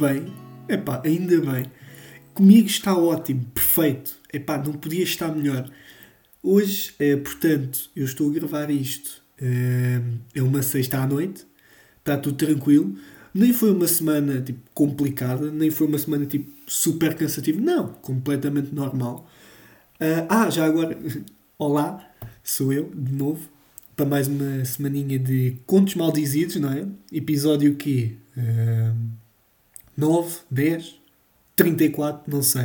bem? Epá, ainda bem. Comigo está ótimo, perfeito. Epá, não podia estar melhor. Hoje, é, portanto, eu estou a gravar isto. É, é uma sexta à noite, está tudo tranquilo. Nem foi uma semana tipo, complicada, nem foi uma semana tipo, super cansativa. Não, completamente normal. Uh, ah, já agora, olá, sou eu, de novo para mais uma semaninha de Contos Maldizidos, não é? Episódio que uh, 9, 10, 34, não sei.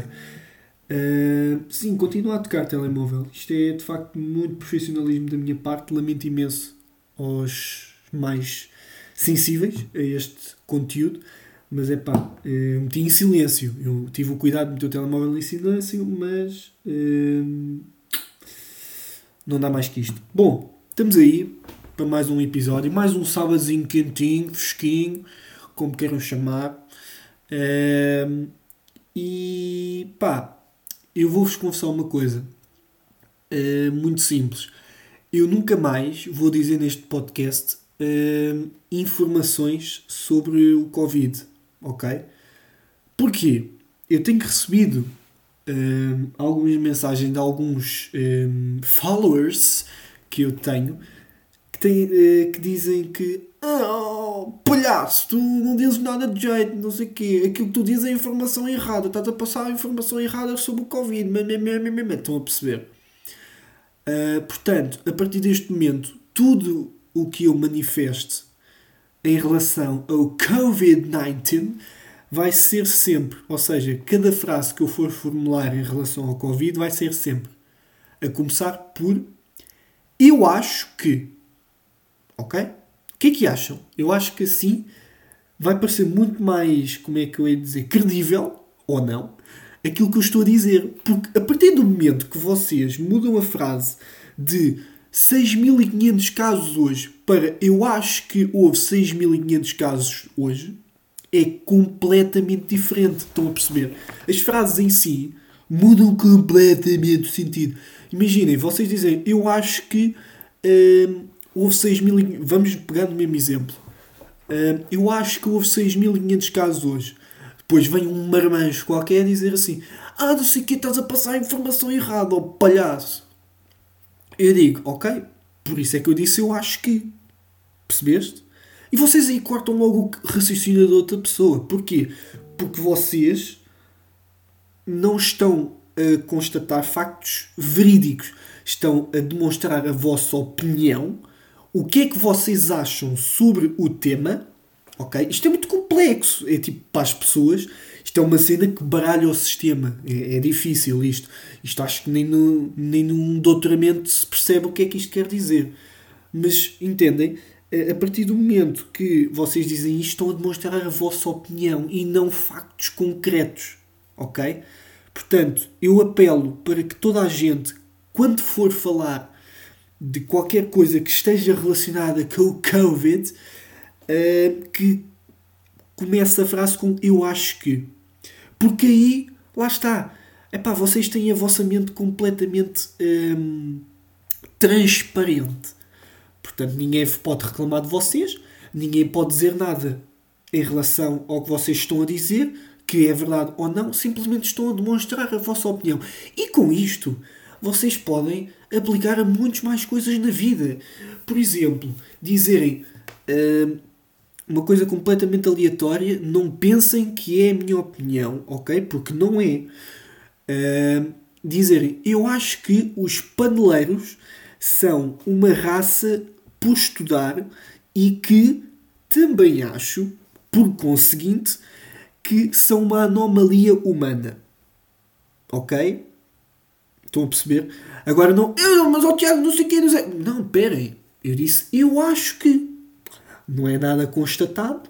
Uh, sim, continuo a tocar telemóvel. Isto é de facto muito profissionalismo da minha parte. Lamento imenso aos mais sensíveis a este conteúdo. Mas é pá, uh, meti em silêncio. Eu tive o cuidado de meter o telemóvel em silêncio, mas uh, não dá mais que isto. Bom, Estamos aí para mais um episódio, mais um sábadozinho quentinho, fresquinho, como queiram chamar. Um, e pá, eu vou-vos confessar uma coisa uh, muito simples. Eu nunca mais vou dizer neste podcast uh, informações sobre o Covid, ok? Porquê? Eu tenho recebido uh, algumas mensagens de alguns followers que eu tenho que, tem, uh, que dizem que oh, palhaço, tu não dizes nada de jeito, não sei o quê, aquilo que tu dizes é informação errada, estás a passar a informação errada sobre o Covid, estão a perceber? Uh, portanto, a partir deste momento, tudo o que eu manifeste em relação ao Covid-19 vai ser sempre, ou seja, cada frase que eu for formular em relação ao Covid vai ser sempre a começar por eu acho que. Ok? O que é que acham? Eu acho que assim vai parecer muito mais, como é que eu ia dizer, credível ou não, aquilo que eu estou a dizer. Porque a partir do momento que vocês mudam a frase de 6.500 casos hoje para eu acho que houve 6.500 casos hoje, é completamente diferente. Estão a perceber? As frases em si mudam completamente o sentido. Imaginem, vocês dizem, eu acho que uh, houve 6 mil. Vamos pegar no mesmo exemplo. Uh, eu acho que houve 6.500 casos hoje. Depois vem um marmanjo qualquer dizer assim: Ah, não sei o que, estás a passar a informação errada, ó palhaço. Eu digo: Ok, por isso é que eu disse eu acho que. Percebeste? E vocês aí cortam logo o raciocínio da outra pessoa. Porquê? Porque vocês não estão a constatar factos verídicos, estão a demonstrar a vossa opinião, o que é que vocês acham sobre o tema, ok? Isto é muito complexo, é tipo para as pessoas, isto é uma cena que baralha o sistema, é, é difícil isto. Isto acho que nem, no, nem num doutoramento se percebe o que é que isto quer dizer. Mas entendem? A partir do momento que vocês dizem isto, estão a demonstrar a vossa opinião e não factos concretos, ok? Portanto, eu apelo para que toda a gente, quando for falar de qualquer coisa que esteja relacionada com o Covid, uh, que comece a frase com eu acho que. Porque aí, lá está. Epá, vocês têm a vossa mente completamente um, transparente. Portanto, ninguém pode reclamar de vocês, ninguém pode dizer nada em relação ao que vocês estão a dizer que é verdade ou não, simplesmente estão a demonstrar a vossa opinião. E com isto, vocês podem aplicar a muitas mais coisas na vida. Por exemplo, dizerem uh, uma coisa completamente aleatória, não pensem que é a minha opinião, ok? Porque não é. Uh, dizerem, eu acho que os paneleiros são uma raça por estudar e que também acho, por conseguinte, que são uma anomalia humana. Ok? Estão a perceber? Agora não, eu, mas o oh, Tiago, não sei o que, não sei. Não, perem. Eu disse, eu acho que. Não é nada constatado,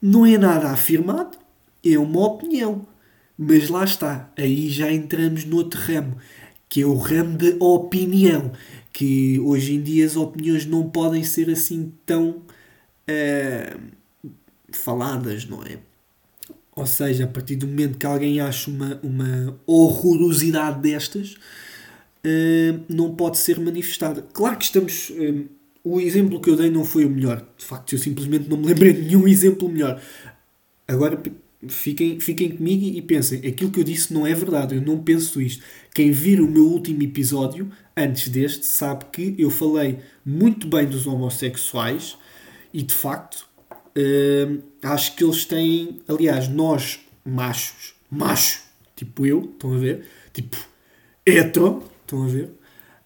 não é nada afirmado, é uma opinião. Mas lá está, aí já entramos no outro ramo, que é o ramo da opinião. Que hoje em dia as opiniões não podem ser assim tão uh, faladas, não é? Ou seja, a partir do momento que alguém acha uma, uma horrorosidade destas, uh, não pode ser manifestada. Claro que estamos uh, o exemplo que eu dei não foi o melhor. De facto, eu simplesmente não me lembrei de nenhum exemplo melhor. Agora fiquem, fiquem comigo e pensem: aquilo que eu disse não é verdade, eu não penso isto. Quem vir o meu último episódio, antes deste, sabe que eu falei muito bem dos homossexuais e de facto uh, acho que eles têm, aliás, nós machos, macho, tipo eu, estão a ver? Tipo hetero, estão a ver?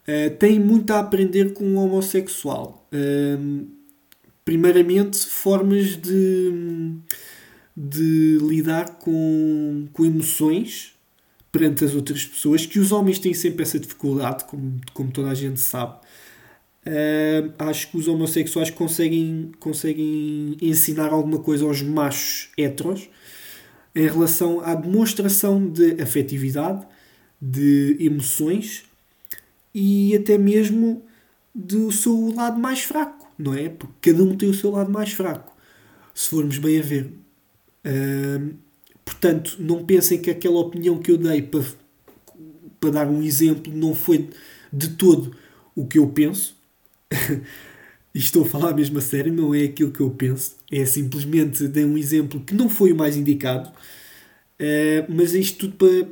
Uh, têm muito a aprender com o homossexual. Uh, primeiramente, formas de de lidar com, com emoções perante as outras pessoas, que os homens têm sempre essa dificuldade, como, como toda a gente sabe. Uh, acho que os homossexuais conseguem, conseguem ensinar alguma coisa aos machos heteros em relação à demonstração de afetividade, de emoções e até mesmo do seu lado mais fraco, não é? Porque cada um tem o seu lado mais fraco. Se formos bem a ver, portanto, não pensem que aquela opinião que eu dei para, para dar um exemplo não foi de todo o que eu penso. estou a falar mesmo a sério, não é aquilo que eu penso. É simplesmente dei um exemplo que não foi o mais indicado. Uh, mas isto tudo para.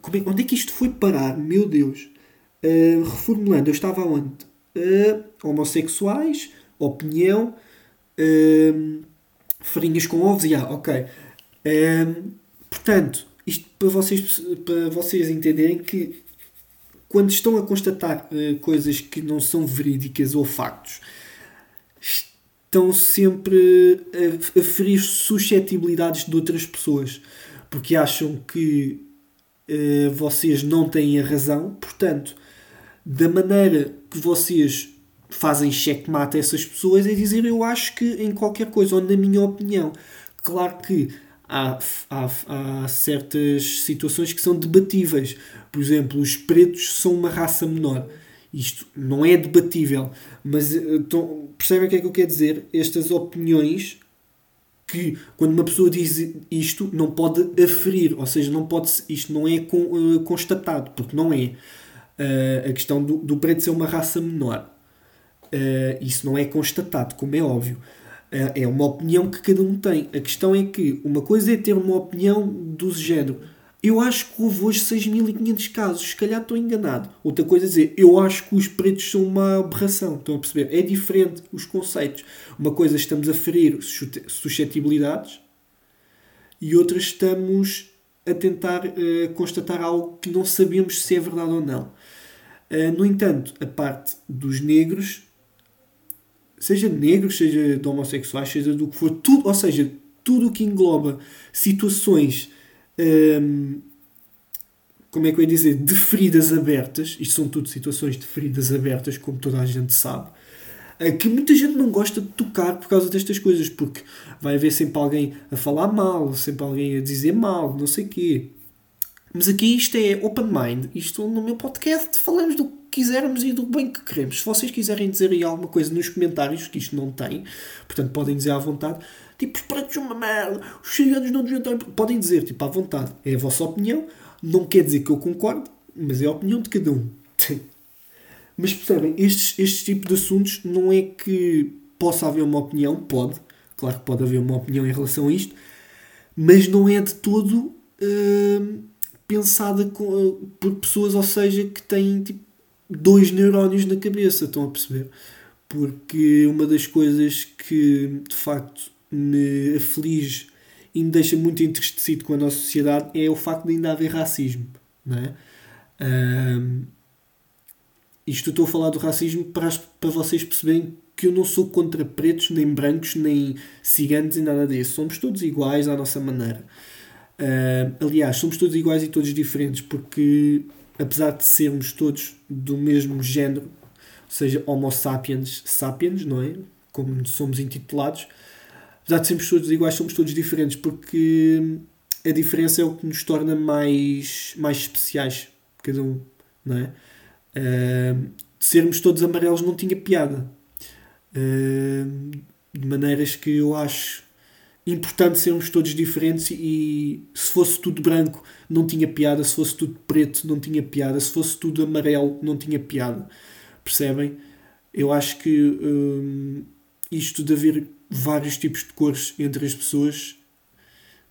para é, onde é que isto foi parar? Meu Deus! Uh, reformulando, eu estava onde? Uh, homossexuais, opinião, farinhas com ovos, e yeah, ok. Portanto, isto para vocês, para vocês entenderem que quando estão a constatar uh, coisas que não são verídicas ou factos, estão sempre a, a ferir suscetibilidades de outras pessoas, porque acham que uh, vocês não têm a razão, portanto, da maneira que vocês fazem checkmate a essas pessoas é dizer eu acho que em qualquer coisa, ou na minha opinião. Claro que há, há, há certas situações que são debatíveis. Por exemplo, os pretos são uma raça menor. Isto não é debatível, mas então, percebem o que é que eu quero dizer? Estas opiniões que quando uma pessoa diz isto não pode aferir, ou seja, não pode, isto não é uh, constatado, porque não é. Uh, a questão do, do preto ser uma raça menor. Uh, isso não é constatado, como é óbvio. Uh, é uma opinião que cada um tem. A questão é que uma coisa é ter uma opinião do género. Eu acho que houve hoje 6.500 casos, se calhar estou enganado. Outra coisa é dizer, eu acho que os pretos são uma aberração. Estão a perceber? É diferente os conceitos. Uma coisa estamos a ferir suscetibilidades e outra estamos a tentar uh, constatar algo que não sabemos se é verdade ou não. Uh, no entanto, a parte dos negros seja negros, seja de homossexuais, seja do que for, tudo, ou seja, tudo o que engloba situações, hum, como é que eu ia dizer, de feridas abertas, isto são tudo situações de feridas abertas, como toda a gente sabe, eh, que muita gente não gosta de tocar por causa destas coisas, porque vai haver sempre alguém a falar mal, sempre alguém a dizer mal, não sei o quê. Mas aqui isto é open mind. Isto no meu podcast falamos do que quisermos e do bem que queremos. Se vocês quiserem dizer aí alguma coisa nos comentários, que isto não tem, portanto podem dizer à vontade, tipo, os pretos uma merda, os ciganos não deviam. Podem dizer, tipo, à vontade. É a vossa opinião. Não quer dizer que eu concordo, mas é a opinião de cada um. mas percebem, estes, estes tipos de assuntos não é que possa haver uma opinião, pode, claro que pode haver uma opinião em relação a isto, mas não é de todo. Hum, pensada com, por pessoas, ou seja, que têm tipo, dois neurónios na cabeça, estão a perceber? Porque uma das coisas que de facto me aflige e me deixa muito entristecido com a nossa sociedade é o facto de ainda haver racismo, não é? Um, isto estou a falar do racismo para, para vocês perceberem que eu não sou contra pretos, nem brancos, nem ciganos e nada disso. Somos todos iguais à nossa maneira. Uh, aliás, somos todos iguais e todos diferentes, porque apesar de sermos todos do mesmo género, ou seja, Homo sapiens sapiens, não é? Como somos intitulados, apesar de sermos todos iguais, somos todos diferentes, porque a diferença é o que nos torna mais, mais especiais, cada um, não é? Uh, sermos todos amarelos não tinha piada. Uh, de maneiras que eu acho importante sermos todos diferentes e se fosse tudo branco não tinha piada, se fosse tudo preto não tinha piada, se fosse tudo amarelo não tinha piada. Percebem? Eu acho que hum, isto de haver vários tipos de cores entre as pessoas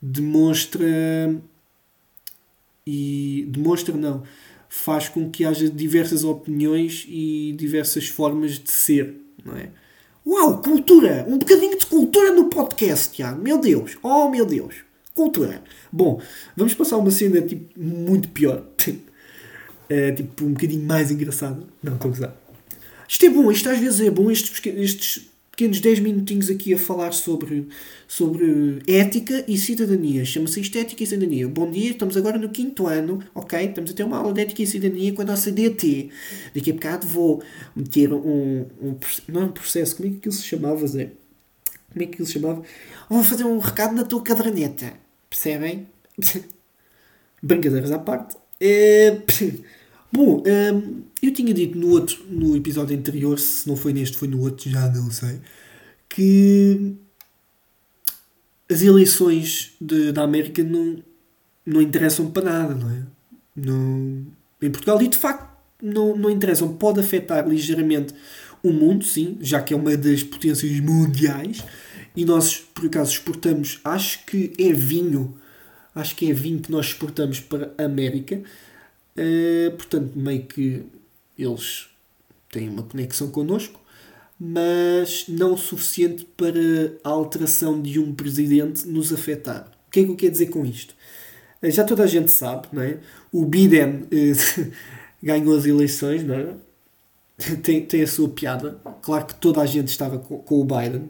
demonstra e demonstra não faz com que haja diversas opiniões e diversas formas de ser, não é? Uau, cultura! Um bocadinho de cultura no podcast, Tiago. Meu Deus! Oh, meu Deus! Cultura! Bom, vamos passar uma cena tipo, muito pior. é, tipo, um bocadinho mais engraçada. Não, estou a gozar. Isto é bom, isto às vezes é bom, estes, estes pequenos 10 minutinhos aqui a falar sobre, sobre ética e cidadania. Chama-se isto Ética e Cidadania. Bom dia, estamos agora no quinto ano, ok? Estamos a ter uma aula de Ética e Cidadania com a nossa DT. Daqui a bocado vou meter um, um não é um processo, como é que aquilo se chamava, Zé? Como é que aquilo se chamava? Vou fazer um recado na tua caderneta. Percebem? Brincadeiras à parte. É... Bom, um, eu tinha dito no outro, no episódio anterior, se não foi neste, foi no outro, já não sei, que as eleições de, da América não, não interessam para nada, não é? Não, em Portugal, e de facto não, não interessam. Pode afetar ligeiramente o mundo, sim, já que é uma das potências mundiais, e nós, por acaso, exportamos, acho que é vinho, acho que é vinho que nós exportamos para a América. Uh, portanto, meio que eles têm uma conexão connosco, mas não o suficiente para a alteração de um presidente nos afetar. O que é que eu quero dizer com isto? Uh, já toda a gente sabe, não é? O Biden uh, ganhou as eleições, não é? tem, tem a sua piada. Claro que toda a gente estava com, com o Biden.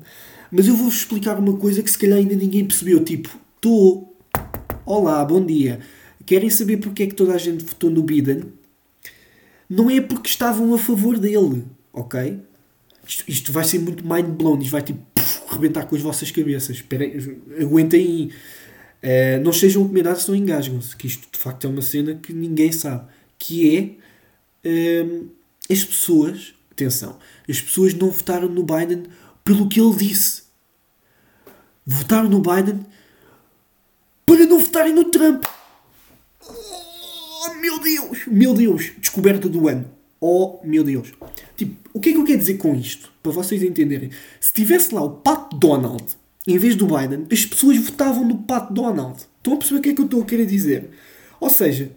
Mas eu vou-vos explicar uma coisa que se calhar ainda ninguém percebeu. Tipo, estou. Olá, bom dia Querem saber porque é que toda a gente votou no Biden? Não é porque estavam a favor dele, ok? Isto, isto vai ser muito mind blown, isto vai tipo puf, rebentar com as vossas cabeças. Esperem, aguentem aí. Uh, não sejam combinados, não engasgam-se. Que isto de facto é uma cena que ninguém sabe. Que é uh, as pessoas, atenção, as pessoas não votaram no Biden pelo que ele disse. Votaram no Biden para não votarem no Trump. Oh meu Deus! Meu Deus! Descoberta do ano. Oh meu Deus! Tipo, o que é que eu quero dizer com isto? Para vocês entenderem. Se tivesse lá o Pat Donald em vez do Biden, as pessoas votavam no Pat Donald. Estão a perceber o que é que eu estou a querer dizer? Ou seja,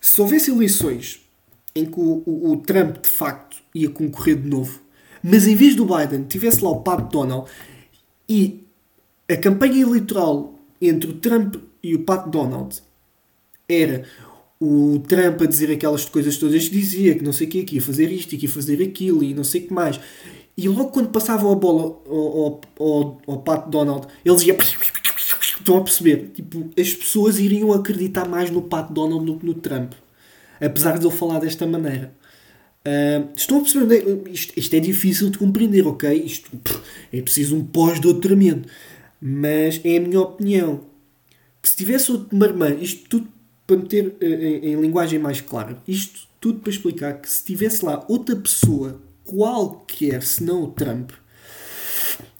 se houvesse eleições em que o, o, o Trump de facto ia concorrer de novo, mas em vez do Biden tivesse lá o Pat Donald e a campanha eleitoral entre o Trump e o Pat Donald era o Trump a dizer aquelas coisas todas que dizia, que não sei o que, que ia fazer isto e que ia fazer aquilo e não sei o que mais. E logo quando passavam a bola ao, ao, ao Pat Donald, eles iam. Estão a perceber? Tipo, as pessoas iriam acreditar mais no Pat Donald do que no Trump. Apesar de eu falar desta maneira. Uh, estão a perceber? Isto, isto, é difícil de compreender, ok? Isto é preciso um pós-doutoramento. Mas é a minha opinião que se tivesse outro marmã, isto tudo para meter eh, em, em, linguagem mais clara, isto tudo para explicar que se tivesse lá outra pessoa, qualquer, senão o Trump,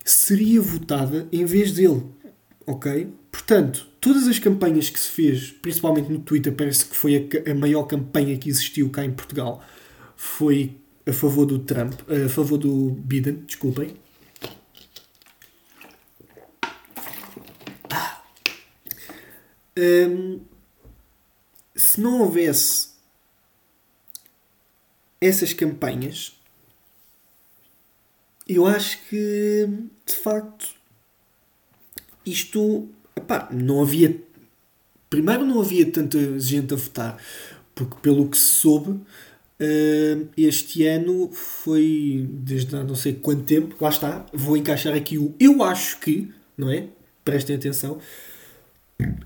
seria votada em vez dele. Ok? Portanto, todas as campanhas que se fez, principalmente no Twitter, parece que foi a, a maior campanha que existiu cá em Portugal, foi a favor do Trump, a favor do Biden, desculpem. Hum, se não houvesse essas campanhas, eu acho que de facto isto epá, não havia. Primeiro não havia tanta gente a votar, porque pelo que se soube, hum, este ano foi desde há não sei quanto tempo, lá está, vou encaixar aqui o eu acho que, não é? Prestem atenção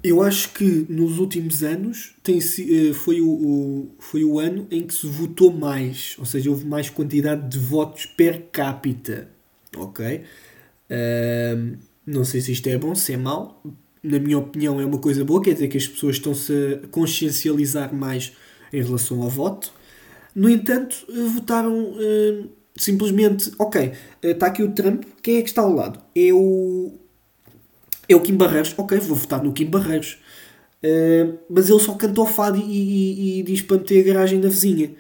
eu acho que nos últimos anos tem, eh, foi, o, o, foi o ano em que se votou mais, ou seja, houve mais quantidade de votos per capita. Ok? Uh, não sei se isto é bom, se é mau. Na minha opinião, é uma coisa boa, quer dizer que as pessoas estão-se a consciencializar mais em relação ao voto. No entanto, eh, votaram uh, simplesmente, ok, está aqui o Trump, quem é que está ao lado? É o o Kim Barreiros, ok, vou votar no Kim Barreiros. Uh, mas ele só cantou fado e, e, e, diz para meter a garagem da vizinha.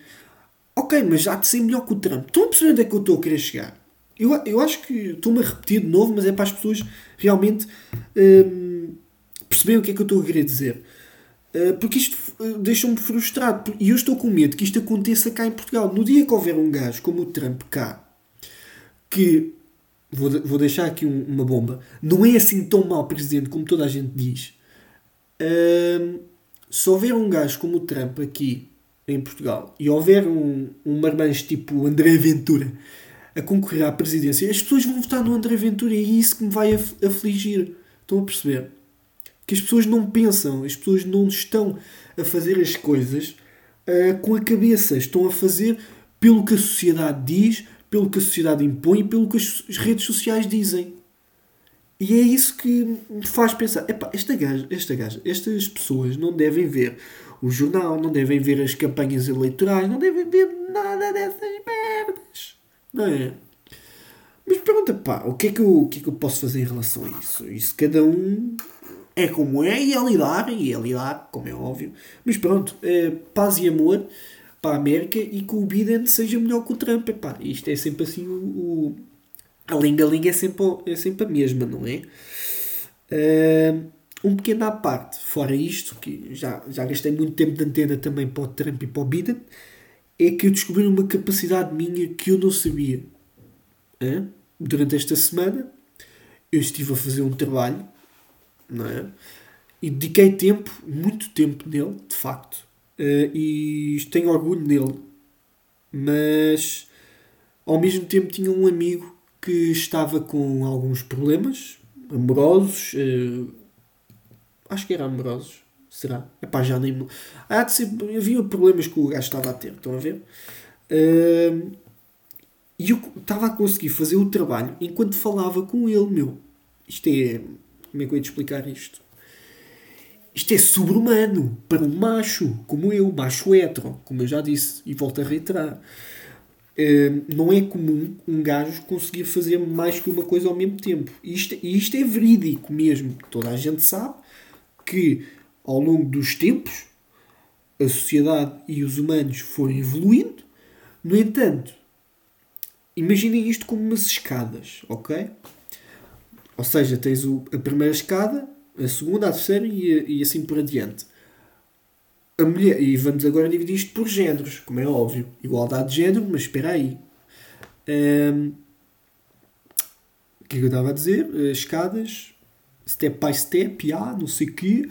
Ok, mas já de ser melhor que o Trump. Estão a perceber onde é que eu estou a querer chegar? Eu, eu acho que estou-me a repetir de novo, mas é para as pessoas realmente hum, perceberem o que é que eu estou a querer dizer. Uh, porque isto uh, deixa-me frustrado. E eu estou com medo que isto aconteça cá em Portugal. No dia que houver um gajo como o Trump cá, que vou, vou deixar aqui um, uma bomba, não é assim tão mau presidente como toda a gente diz. Uh, se houver um gajo como o Trump aqui em Portugal e houver um, um marmanjo tipo André Ventura a concorrer à presidência, as pessoas vão votar no André Ventura e é isso que me vai afligir. Estão a perceber? Que as pessoas não pensam, as pessoas não estão a fazer as coisas uh, com a cabeça, estão a fazer pelo que a sociedade diz, pelo que a sociedade impõe e pelo que as redes sociais dizem. E é isso que me faz pensar: epá, esta gaja, esta gaja, estas pessoas não devem ver o jornal, não devem ver as campanhas eleitorais, não devem ver nada dessas merdas. Não é? Mas pergunta, pá, o que, é que eu, o que é que eu posso fazer em relação a isso? Isso cada um é como é e é lidar, e é lidar, como é óbvio. Mas pronto, é paz e amor para a América e que o Biden seja melhor que o Trump. Epá, isto é sempre assim o, o a linga-linga é sempre, é sempre a mesma, não é? Uh, um pequeno à parte, fora isto, que já, já gastei muito tempo de antena também para o Trump e para o Biden, é que eu descobri uma capacidade minha que eu não sabia. Durante esta semana, eu estive a fazer um trabalho, não é? E dediquei tempo, muito tempo nele, de facto, uh, e tenho orgulho nele. Mas, ao mesmo tempo, tinha um amigo que estava com alguns problemas amorosos, uh, acho que era amorosos, será? Epá, já nem. De ser, havia problemas que o gajo estava a ter, estão a ver? Uh, e eu estava a conseguir fazer o trabalho enquanto falava com ele, meu. Isto é. Como é que eu ia te explicar isto? Isto é sobre-humano para um macho, como eu, macho hetero, como eu já disse e volto a reiterar. Uh, não é comum um gajo conseguir fazer mais que uma coisa ao mesmo tempo. E isto, isto é verídico mesmo. Toda a gente sabe que ao longo dos tempos a sociedade e os humanos foram evoluindo. No entanto, imaginem isto como umas escadas, ok? Ou seja, tens o, a primeira escada, a segunda, a terceira e, e assim por adiante. A mulher, e vamos agora dividir isto por géneros, como é óbvio. Igualdade de género, mas espera aí. Um, o que é que eu estava a dizer? Escadas, step by step, yeah, não sei o quê,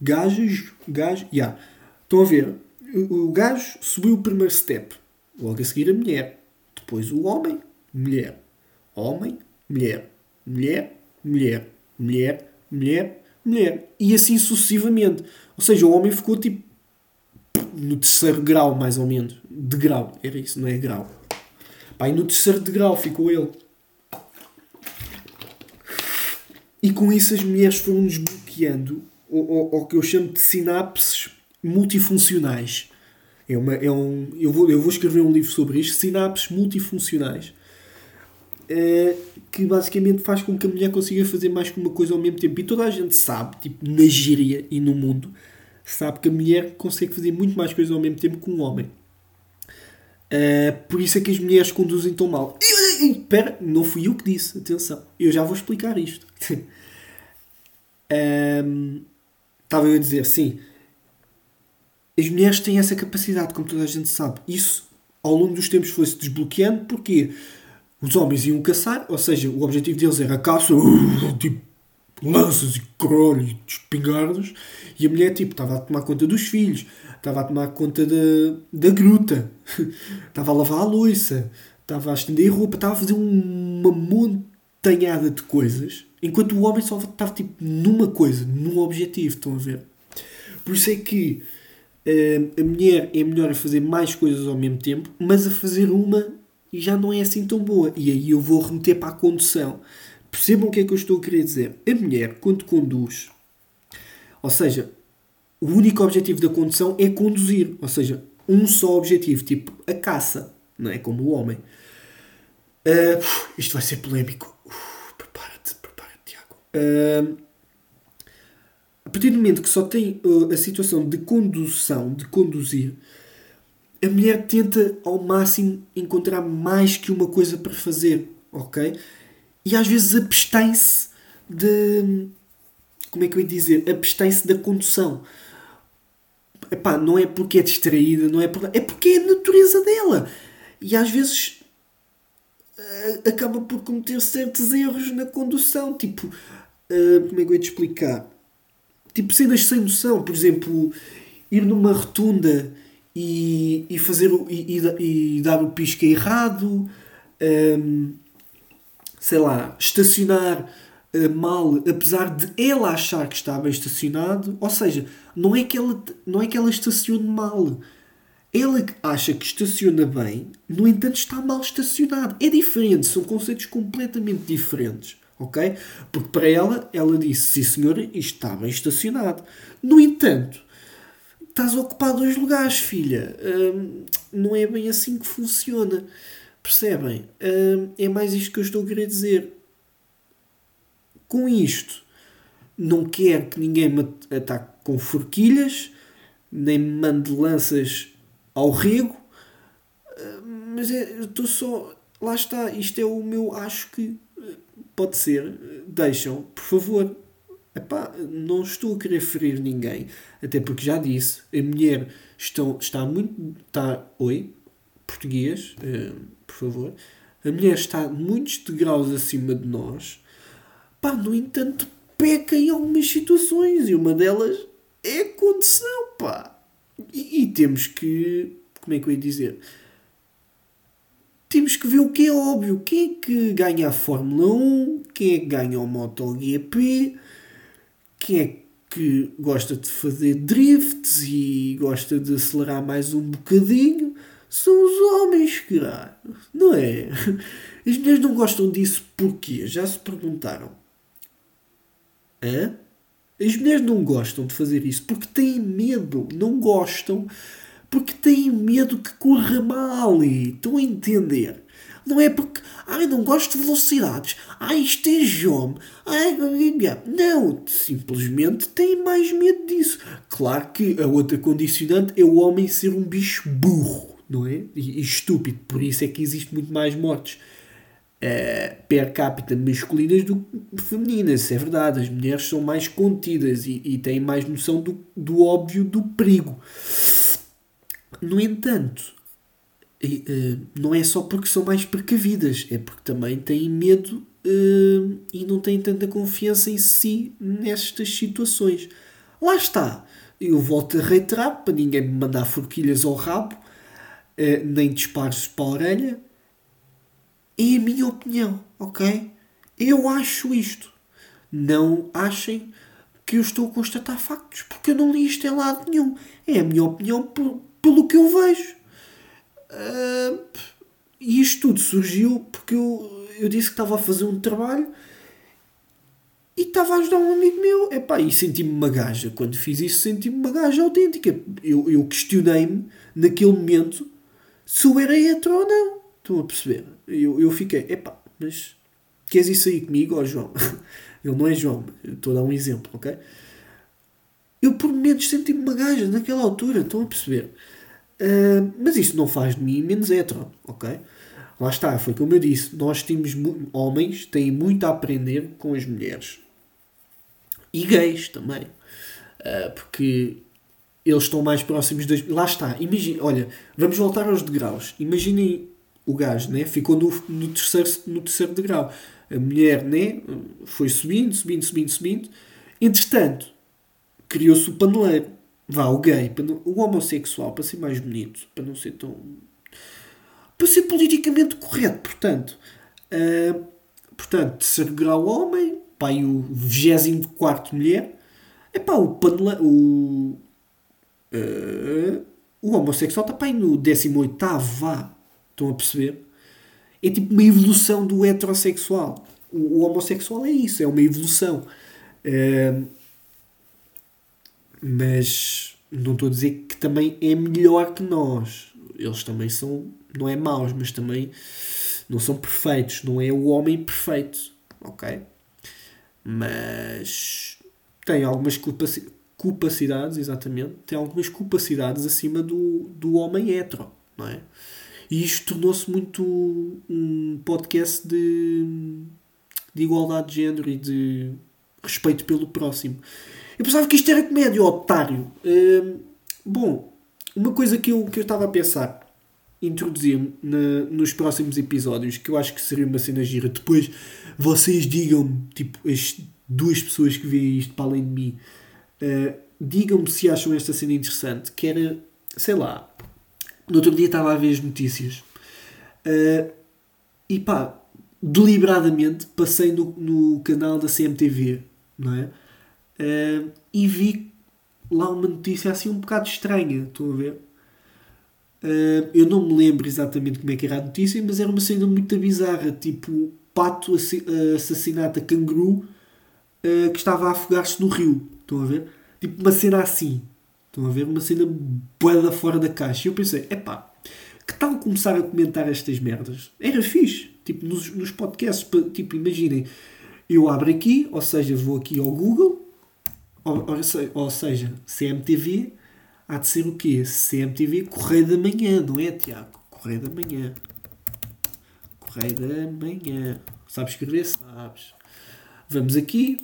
gajos, gajo, yeah. Estão a ver? O, o gajo subiu o primeiro step, logo a seguir a mulher, depois o homem, mulher, homem, mulher, mulher, mulher, mulher, mulher, mulher, e assim sucessivamente. Ou seja, o homem ficou tipo no terceiro grau, mais ou menos, de grau, era isso, não é grau. Pá, e no terceiro de grau ficou ele. E com isso as mulheres foram desbloqueando o, que eu chamo de sinapses multifuncionais. É uma, é um, eu, vou, eu vou escrever um livro sobre isto, sinapses multifuncionais. É, que basicamente faz com que a mulher consiga fazer mais que uma coisa ao mesmo tempo. E toda a gente sabe, tipo, na gíria e no mundo, sabe que a mulher consegue fazer muito mais coisas ao mesmo tempo que um homem. Uh, por isso é que as mulheres conduzem tão mal. Espera, não fui eu que disse, atenção. Eu já vou explicar isto. um, estava eu a dizer, sim. As mulheres têm essa capacidade, como toda a gente sabe. Isso, ao longo dos tempos, foi-se desbloqueando, porque os homens iam caçar, ou seja, o objetivo deles era a caça, tipo, lanças e caralho, e espingardas, e a mulher, tipo, estava a tomar conta dos filhos, estava a tomar conta da, da gruta, estava a lavar a louça, estava a estender roupa, estava a fazer uma montanhada de coisas, enquanto o homem só estava tipo numa coisa, num objetivo, estão a ver? Por isso é que uh, a mulher é melhor a fazer mais coisas ao mesmo tempo, mas a fazer uma já não é assim tão boa. E aí eu vou remeter para a condução. Percebam o que é que eu estou a querer dizer. A mulher, quando conduz, ou seja, o único objetivo da condução é conduzir, ou seja, um só objetivo, tipo a caça, não é como o homem. Uh, isto vai ser polémico. Prepara-te, prepara-te, Tiago. Uh, a partir do momento que só tem uh, a situação de condução, de conduzir, a mulher tenta ao máximo encontrar mais que uma coisa para fazer, ok? E às vezes abstém-se de. Como é que eu ia dizer? Abstém-se da condução. Epá, não é porque é distraída, não é porque. É porque é a natureza dela. E às vezes eh, acaba por cometer certos erros na condução. Tipo, uh, como é que eu ia te explicar? Tipo, cenas sem noção. Por exemplo, ir numa rotunda e, e fazer o, e, e, e, dar o pisca errado, um, sei lá, estacionar uh, mal, apesar de ela achar que está bem estacionado. Ou seja, não é que ela, não é que ela estacione mal. Ela acha que estaciona bem, no entanto está mal estacionado. É diferente, são conceitos completamente diferentes. Ok? Porque para ela, ela disse: sim senhora, isto está bem estacionado. No entanto, estás a ocupar dois lugares, filha. Hum, não é bem assim que funciona. Percebem? Hum, é mais isto que eu estou a querer dizer. Com isto, não quero que ninguém me ataque com forquilhas, nem me mande lanças ao rego, hum, mas é, estou só. Lá está, isto é o meu. Acho que pode ser. Deixam, por favor, Epá, não estou a querer ferir ninguém, até porque já disse, a mulher estão, está muito. Está, oi, português, uh, por favor. A mulher está muitos degraus acima de nós. Pá, no entanto, peca em algumas situações e uma delas é a condição, pá. E, e temos que. Como é que eu ia dizer? Temos que ver o que é óbvio. Quem é que ganha a Fórmula 1? Quem é que ganha o MotoGP? Quem é que gosta de fazer drifts e gosta de acelerar mais um bocadinho são os homens, caralho. Não é? As mulheres não gostam disso porquê? Já se perguntaram? Hã? As mulheres não gostam de fazer isso porque têm medo. Não gostam porque têm medo que corra mal. E estão a entender? Não é porque, ai, não gosto de velocidades, ai, isto é ai, não, simplesmente tem mais medo disso. Claro que a outra condicionante é o homem ser um bicho burro, não é? E, e estúpido, por isso é que existe muito mais mortes uh, per capita masculinas do que femininas, é verdade. As mulheres são mais contidas e, e têm mais noção do, do óbvio do perigo. No entanto, não é só porque são mais precavidas, é porque também têm medo uh, e não têm tanta confiança em si nestas situações. Lá está. Eu volto a reiterar para ninguém me mandar forquilhas ao rabo, uh, nem disparos para a orelha. É a minha opinião, ok? Eu acho isto. Não achem que eu estou a constatar factos, porque eu não li isto em lado nenhum. É a minha opinião pelo que eu vejo. Uh, e isto tudo surgiu porque eu, eu disse que estava a fazer um trabalho e estava a ajudar um amigo meu. Epá, e senti-me uma gaja. Quando fiz isso, senti-me uma gaja autêntica. Eu, eu questionei-me naquele momento se eu era hetero ou não. Estão a perceber? Eu, eu fiquei, epá, mas queres isso aí comigo, ó João? Ele não é João, estou a dar um exemplo, ok? Eu por momentos senti-me uma gaja naquela altura, estão a perceber? Uh, mas isso não faz de mim menos hetero, ok? Lá está, foi como eu disse, nós temos homens têm muito a aprender com as mulheres e gays também, uh, porque eles estão mais próximos das. Lá está, imagine, olha, vamos voltar aos degraus. Imaginem o gajo, né? Ficou no, no, terceiro, no terceiro degrau. A mulher, né? Foi subindo, subindo, subindo, subindo. Entretanto, criou-se o paneleiro Vá, o gay, não, o homossexual, para ser mais bonito, para não ser tão. para ser politicamente correto, portanto. Uh, portanto, terceiro grau homem, pá, e o 24 mulher. É pá, o panela, o. Uh, o homossexual está pá, no 18, vá. Estão a perceber? É tipo uma evolução do heterossexual. O, o homossexual é isso, é uma evolução. Uh, mas não estou a dizer que também é melhor que nós. Eles também são, não é maus, mas também não são perfeitos. Não é o homem perfeito, ok? Mas tem algumas capacidades, exatamente, tem algumas capacidades acima do, do homem hetero, não é? E isto tornou-se muito um podcast de, de igualdade de género e de respeito pelo próximo. Eu pensava que isto era comédia, otário. Hum, bom, uma coisa que eu, que eu estava a pensar introduzir nos próximos episódios, que eu acho que seria uma cena gira. Depois vocês digam-me, tipo, as duas pessoas que veem isto para além de mim, uh, digam-me se acham esta cena interessante. Que era, sei lá, no outro dia estava a ver as notícias uh, e pá, deliberadamente passei no, no canal da CMTV, não é? Uh, e vi lá uma notícia assim um bocado estranha, estão a ver? Uh, eu não me lembro exatamente como é que era a notícia, mas era uma cena muito bizarra, tipo pato assassinato a canguru uh, que estava a afogar-se no rio. Estão a ver? Tipo uma cena assim. Estão a ver? Uma cena boeda fora da caixa. E eu pensei, epá, que tal começar a comentar estas merdas? Era fixe. Tipo, nos, nos podcasts, tipo, imaginem, eu abro aqui, ou seja, vou aqui ao Google, ou, ou seja, CMTV, há de ser o quê? CMTV Correio da Manhã, não é, Tiago? Correio da Manhã. Correio da Manhã. Sabes escrever? Sabes. Vamos aqui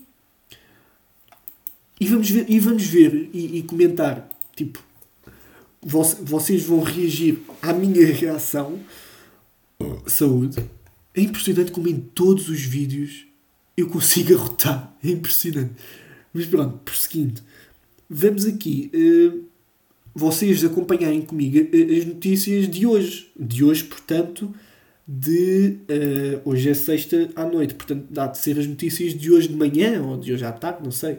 e vamos ver, e, vamos ver e, e comentar. Tipo, vocês vão reagir à minha reação. Saúde. É impressionante como em todos os vídeos eu consigo arrotar. É impressionante. Mas pronto, prosseguindo. Vamos aqui. Uh, vocês acompanharem comigo eh, as notícias de hoje. De hoje, portanto, de. Uh, hoje é sexta à noite, portanto, dá de ser as notícias de hoje de manhã ou de hoje à tarde, não sei.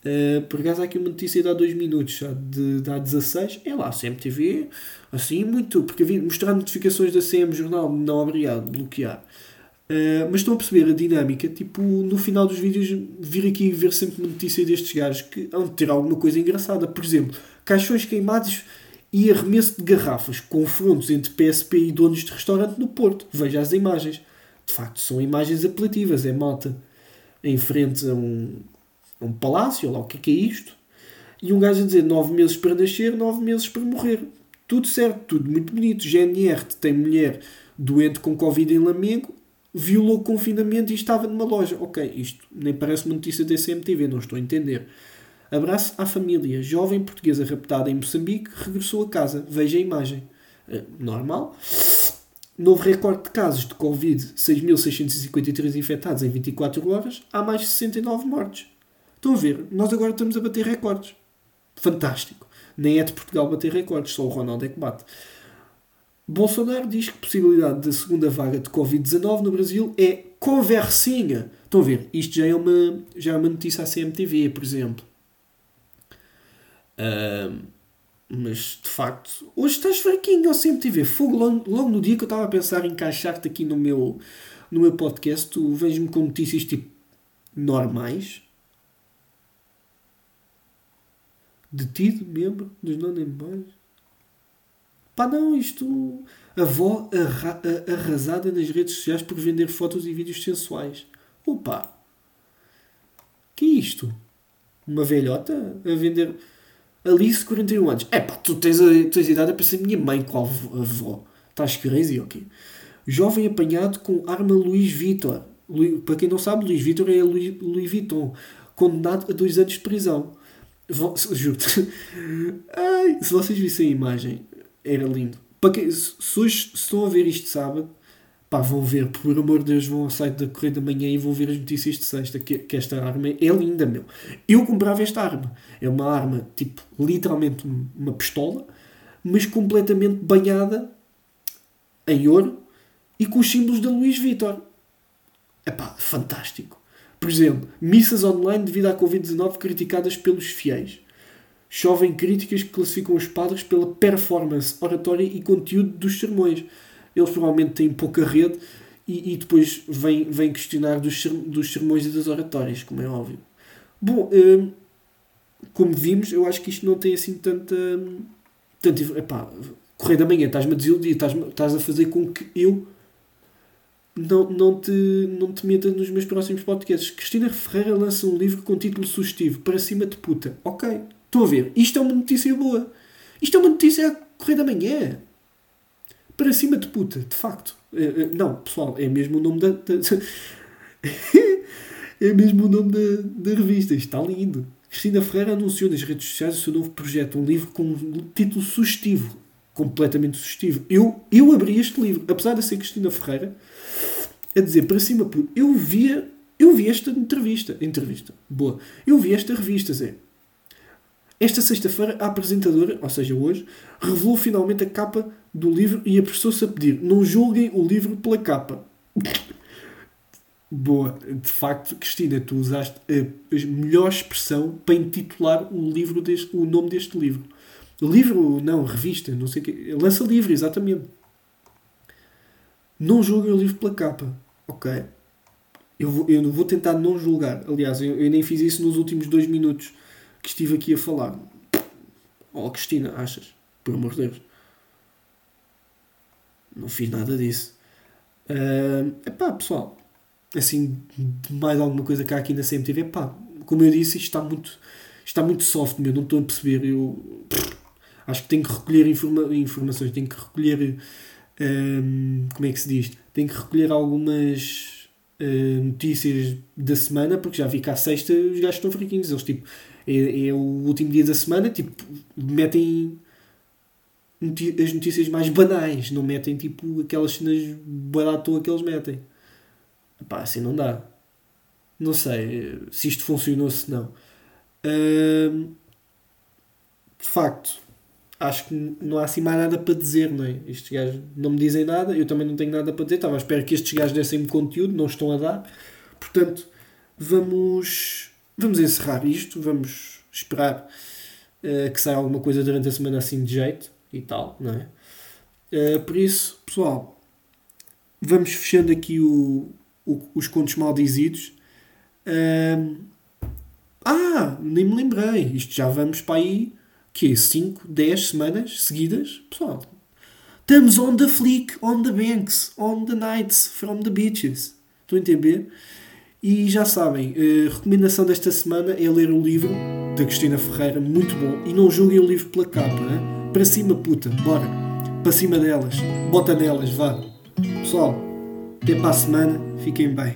Uh, por acaso há aqui uma notícia de há 2 minutos, já de, de há 16. É lá, CMTV, assim, muito. Porque vi mostrar notificações da CM Jornal, não obrigado, bloquear. Uh, mas estão a perceber a dinâmica, tipo, no final dos vídeos, vir aqui e ver sempre uma notícia destes gajos que hão de ter alguma coisa engraçada. Por exemplo, caixões queimados e arremesso de garrafas, confrontos entre PSP e donos de restaurante no Porto. Veja as imagens. De facto, são imagens apelativas. É malta em frente a um, a um palácio, lá o que é, que é isto. E um gajo a dizer nove meses para nascer, nove meses para morrer. Tudo certo, tudo muito bonito. GNR tem mulher doente com Covid em Lamego, violou o confinamento e estava numa loja. Ok, isto nem parece uma notícia da CMTV, não estou a entender. Abraço à família. Jovem portuguesa raptada em Moçambique regressou a casa. Veja a imagem. Uh, normal. Novo recorde de casos de Covid: 6.653 infectados em 24 horas. Há mais de 69 mortes. Estão a ver? Nós agora estamos a bater recordes. Fantástico. Nem é de Portugal bater recordes, só o Ronaldo é que bate. Bolsonaro diz que a possibilidade da segunda vaga de Covid-19 no Brasil é conversinha. Estão a ver? Isto já é uma, já é uma notícia à CMTV, por exemplo. Uh, mas de facto, hoje estás fraquinho ao CMTV. Fogo logo, logo, no dia que eu estava a pensar em encaixar-te aqui no meu, no meu podcast, tu vens-me com notícias tipo normais. Detido, membro dos não embora. Pá, não, isto. Avó arra arrasada nas redes sociais por vender fotos e vídeos sensuais. Opa! Que é isto? Uma velhota a vender Alice, 41 anos. É pá, tu tens a, tens a idade para ser minha mãe, qual avó? Estás crazy, ok? Jovem apanhado com arma Luís Vitor. Para quem não sabe, Luís Vitor é Louis, Louis Vuitton. Condenado a dois anos de prisão. Juro-te. Se vocês vissem a imagem, era lindo. Para quem, se, hoje, estão a ver isto sábado, pá, vão ver, por amor de Deus, vão ao site da Correio da Manhã e vão ver as notícias de sexta, que, que esta arma é linda, meu. Eu comprava esta arma. É uma arma, tipo, literalmente uma pistola, mas completamente banhada em ouro e com os símbolos da Luís Vitor. Epá, fantástico. Por exemplo, missas online devido à Covid-19 criticadas pelos fiéis. Chovem críticas que classificam os padres pela performance oratória e conteúdo dos sermões eles provavelmente têm pouca rede e, e depois vêm, vêm questionar dos, dos sermões e das oratórias, como é óbvio. Bom, hum, como vimos, eu acho que isto não tem assim tanta. tanta epá, correio da manhã, estás-me a desiludir, estás, estás a fazer com que eu não, não, te, não te metas nos meus próximos podcasts. Cristina Ferreira lança um livro com título sugestivo, Para cima de puta. Ok, estou a ver. Isto é uma notícia boa. Isto é uma notícia a correr da manhã. Para cima de puta, de facto. Eh, eh, não, pessoal, é mesmo o nome da. da é mesmo o nome da, da revista. Está lindo. Cristina Ferreira anunciou nas redes sociais o seu novo projeto, um livro com um título sugestivo. Completamente sugestivo. Eu, eu abri este livro, apesar de ser Cristina Ferreira, a dizer para cima, eu via, eu vi esta entrevista. Entrevista. Boa. Eu vi esta revista, Zé. Esta sexta-feira, a apresentadora, ou seja, hoje, revelou finalmente a capa do livro e apressou-se a pedir: não julguem o livro pela capa. Boa, de facto, Cristina, tu usaste a, melhor expressão para intitular o livro deste, o nome deste livro. Livro, não, revista, não sei o quê. Lança livro, exatamente. Não julguem o livro pela capa. Ok. Eu vou, eu vou tentar não julgar. Aliás, eu, eu nem fiz isso nos últimos dois minutos que estive aqui a falar. Oh, Cristina, achas? Por amor de Deus. Não fiz nada disso. Uh, epá, pessoal. Assim, mais alguma coisa cá aqui na CMTV. Epá, como eu disse, isto está muito, está muito soft, meu. Não estou a perceber. Eu acho que tenho que recolher informa informações. Tenho que recolher. Um, como é que se diz? Tenho que recolher algumas uh, notícias da semana, porque já vi à sexta os gajos estão friquinhos. Eles, tipo, é, é o último dia da semana, tipo, metem as notícias mais banais, não metem tipo aquelas cenas à toa que eles metem. Pá, assim não dá. Não sei se isto funcionou, se não. de facto, acho que não há assim mais nada para dizer, não é? Estes gajos não me dizem nada, eu também não tenho nada para dizer. Estava à espera que estes gajos dessem-me conteúdo, não estão a dar. Portanto, vamos, vamos encerrar isto, vamos esperar uh, que saia alguma coisa durante a semana assim de jeito e tal, não é? Uh, por isso, pessoal, vamos fechando aqui o, o os contos maldizidos. Uh, ah, nem me lembrei. Isto já vamos para aí, que 5, 10 semanas seguidas. Pessoal, estamos on the fleek, on the banks, on the nights, from the beaches. Estão a entender? E já sabem, a uh, recomendação desta semana é ler o livro da Cristina Ferreira, muito bom. E não julguem o livro pela capa, hein? Para cima, puta, bora. Para cima delas. Bota nelas, vá. Pessoal, até para a semana. Fiquem bem.